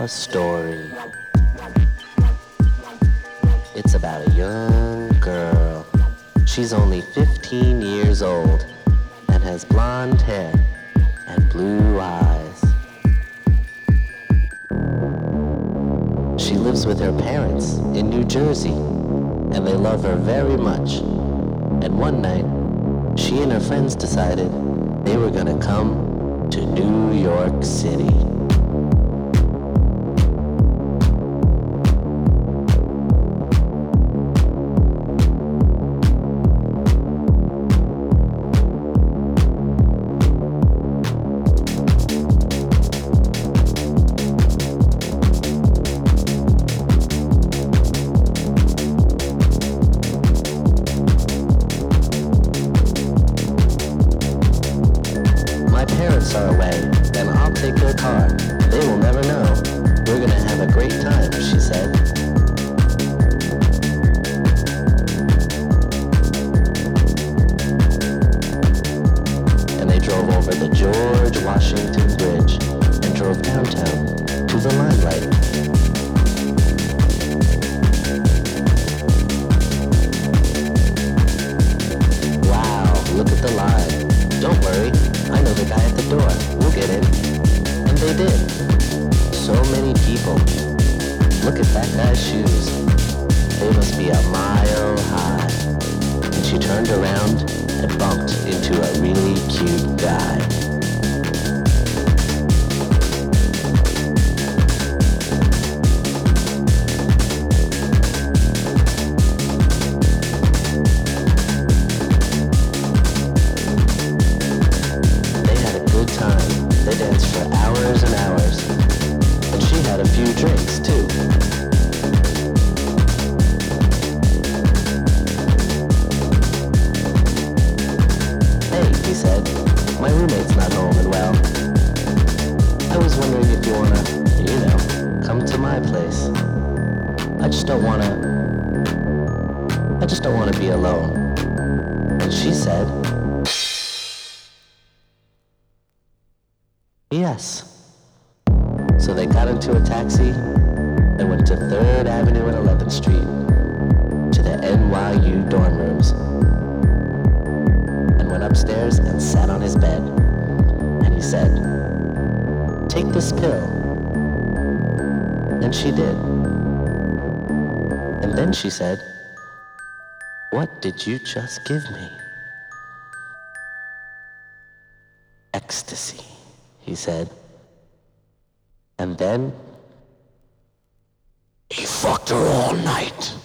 a story. It's about a young girl. She's only 15 years old and has blonde hair and blue eyes. She lives with her parents in New Jersey and they love her very much. And one night, she and her friends decided they were gonna come to New York City. she said. What did you just give me? Ecstasy, he said. And then he fucked her all night.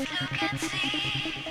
The world in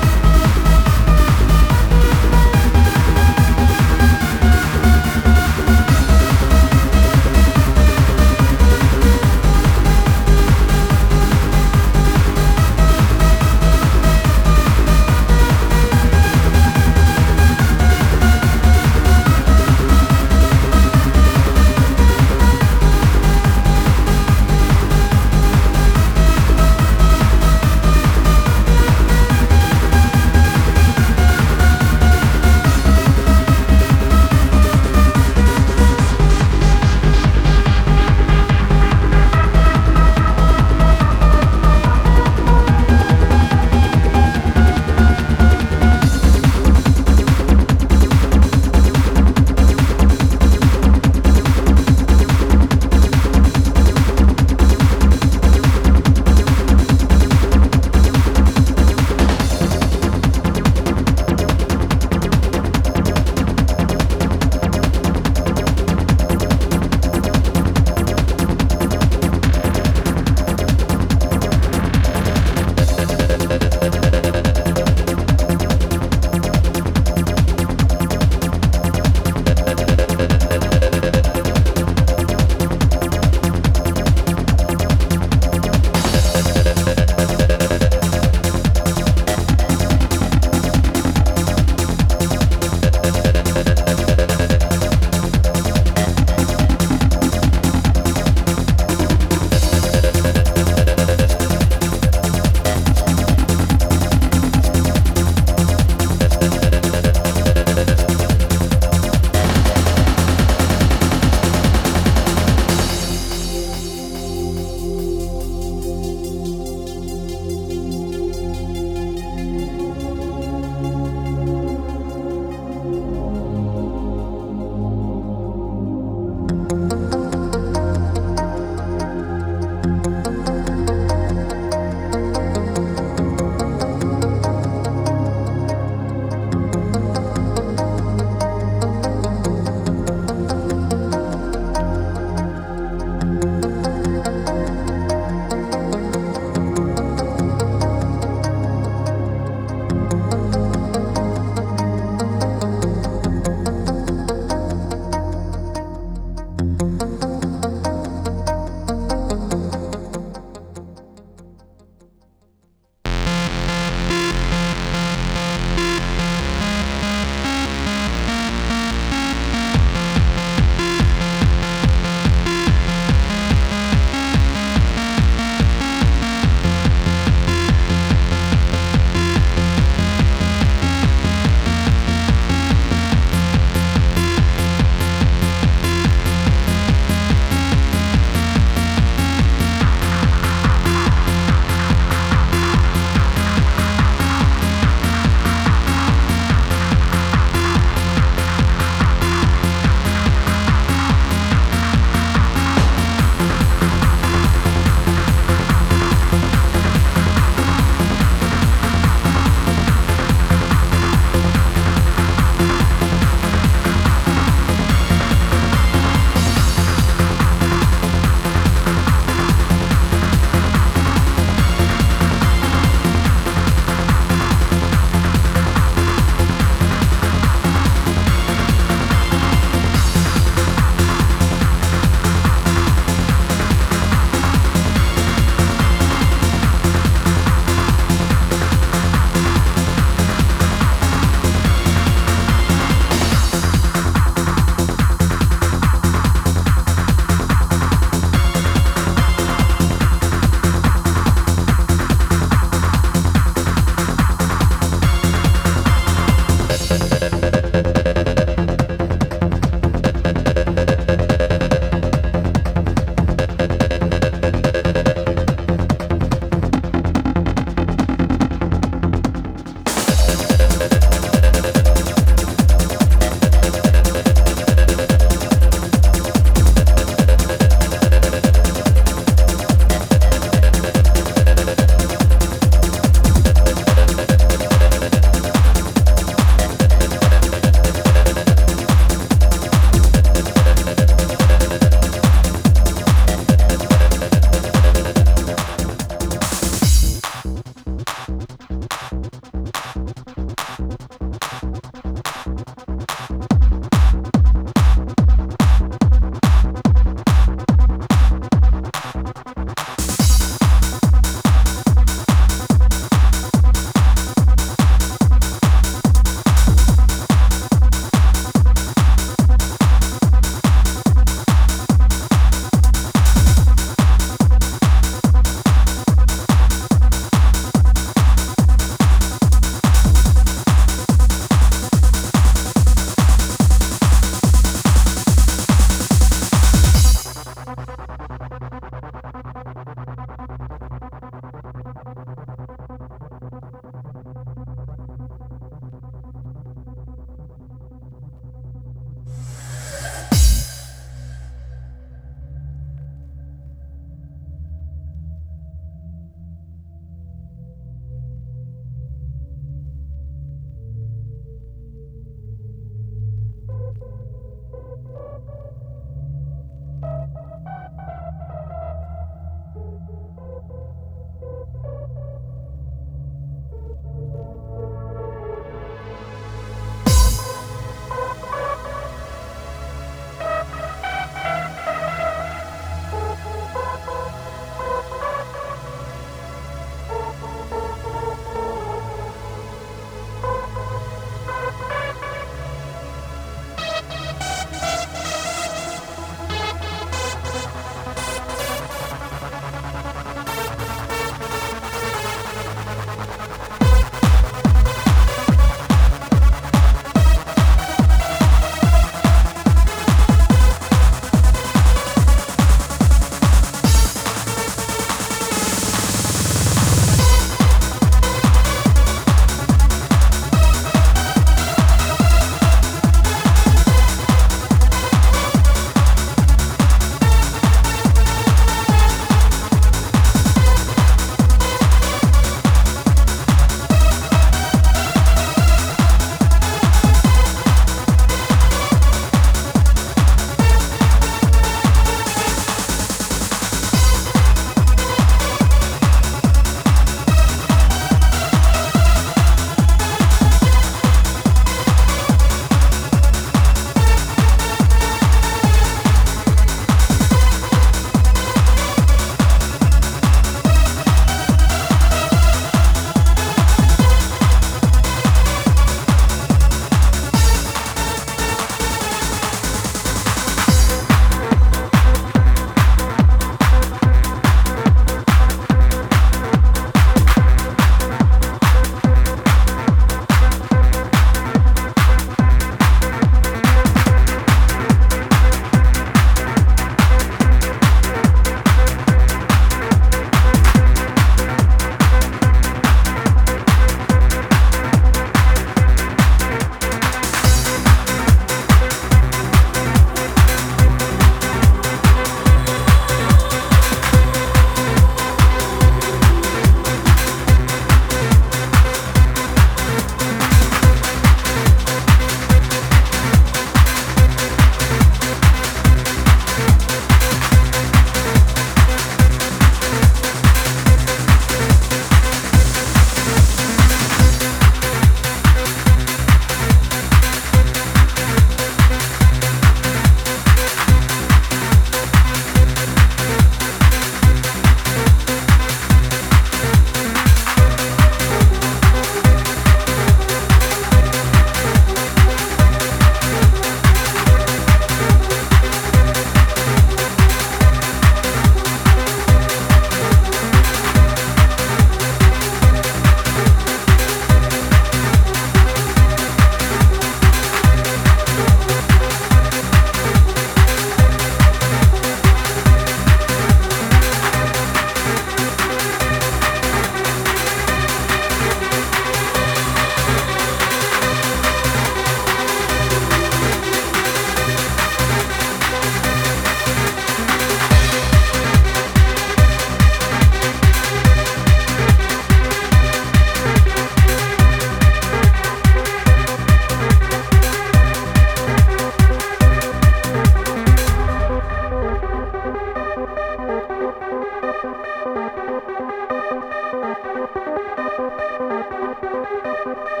Música